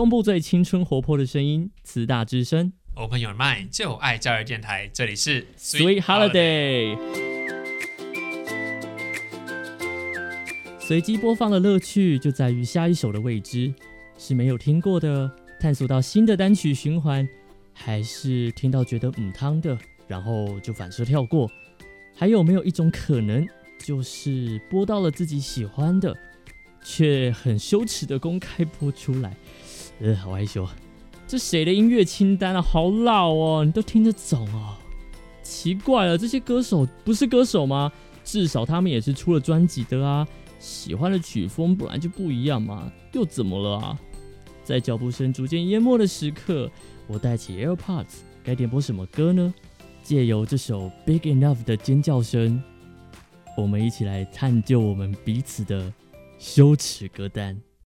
东部最青春活泼的声音，慈大之声，Open Your Mind 就爱教育电台，这里是 Sweet Holiday。随机播放的乐趣就在于下一首的未知，是没有听过的，探索到新的单曲循环，还是听到觉得嗯汤的，然后就反射跳过？还有没有一种可能，就是播到了自己喜欢的？却很羞耻的公开播出来，呃，好害羞。这谁的音乐清单啊？好老哦，你都听得懂哦？奇怪了，这些歌手不是歌手吗？至少他们也是出了专辑的啊。喜欢的曲风本来就不一样嘛，又怎么了啊？在脚步声逐渐淹没的时刻，我戴起 AirPods，该点播什么歌呢？借由这首 Big Enough 的尖叫声，我们一起来探究我们彼此的。羞耻歌单。